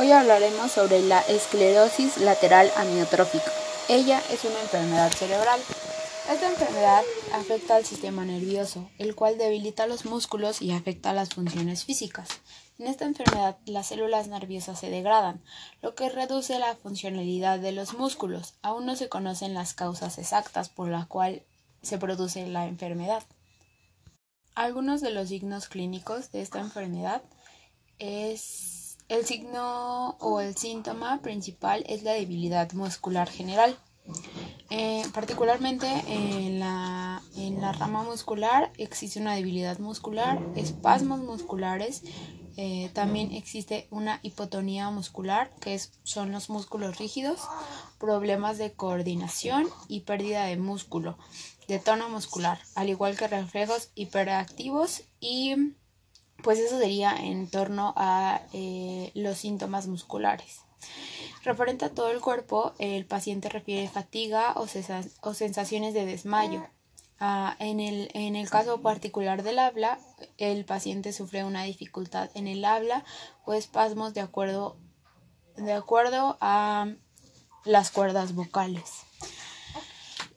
Hoy hablaremos sobre la esclerosis lateral amiotrófica. Ella es una enfermedad cerebral. Esta enfermedad afecta al sistema nervioso, el cual debilita los músculos y afecta las funciones físicas. En esta enfermedad las células nerviosas se degradan, lo que reduce la funcionalidad de los músculos. Aún no se conocen las causas exactas por las cuales se produce la enfermedad. Algunos de los signos clínicos de esta enfermedad es el signo o el síntoma principal es la debilidad muscular general. Eh, particularmente en la, en la, rama muscular existe una debilidad muscular, espasmos musculares, eh, también existe una hipotonía muscular, que son los músculos rígidos, problemas de coordinación y pérdida de músculo, de tono muscular, al igual que reflejos hiperactivos y pues eso sería en torno a eh, los síntomas musculares. Referente a todo el cuerpo, el paciente refiere fatiga o, sensaciones de desmayo. Ah, en, el, caso particular del habla, el paciente sufre una dificultad en el habla o espasmos de acuerdo a las cuerdas vocales.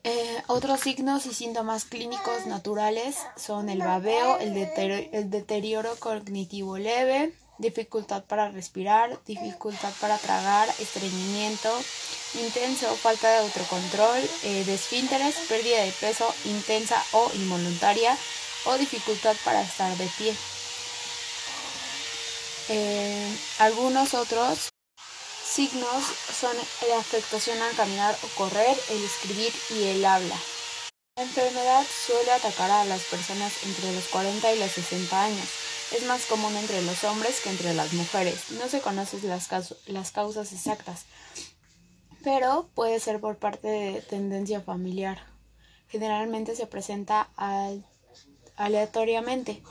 Eh, otros signos y síntomas clínicos naturales son el babeo, el, deterioro, cognitivo leve, dificultad para respirar, dificultad para tragar, estreñimiento intenso, falta de autocontrol, eh, desfínteres, pérdida de peso intensa o involuntaria o dificultad para estar de pie. Eh, algunos otros signos son la afectación al caminar o correr, el escribir y el habla. La enfermedad suele atacar a las personas entre los 40 y los 60 años. Es más común entre los hombres que entre las mujeres. No se conocen las, las causas exactas, pero puede ser por parte de tendencia familiar. Generalmente se presenta aleatoriamente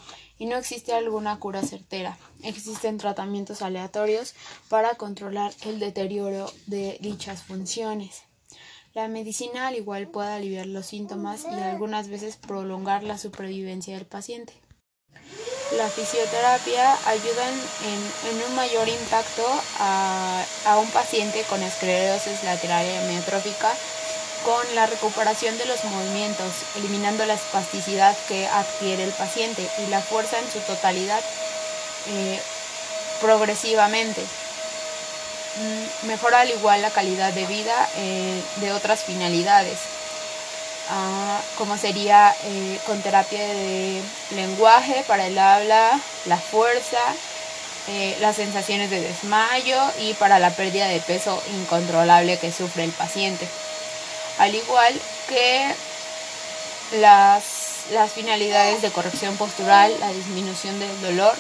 y no existe alguna cura certera. Existen tratamientos aleatorios para controlar el deterioro de dichas funciones. La medicina al igual puede aliviar los síntomas y algunas veces prolongar la supervivencia del paciente. La fisioterapia ayuda en, un mayor impacto a, a, un paciente con esclerosis lateral amiotrófica con la recuperación de los movimientos, eliminando la espasticidad que adquiere el paciente y la fuerza en su totalidad eh, progresivamente. Mm, mejora al igual la calidad de vida eh, de otras finalidades, ah, como sería eh, con terapia de lenguaje para el habla, la fuerza, las sensaciones de desmayo y para la pérdida de peso incontrolable que sufre el paciente al igual que las, finalidades de corrección postural, la disminución del dolor,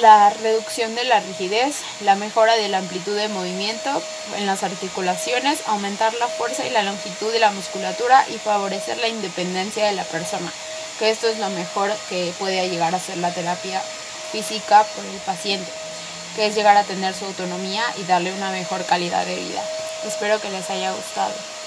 la reducción de la rigidez, la mejora de la amplitud de movimiento en las articulaciones, aumentar la fuerza y la longitud de la musculatura y favorecer la independencia de la persona, que esto es lo mejor que puede llegar a ser la terapia física por el paciente, que es llegar a tener su autonomía y darle una mejor calidad de vida. Espero que les haya gustado.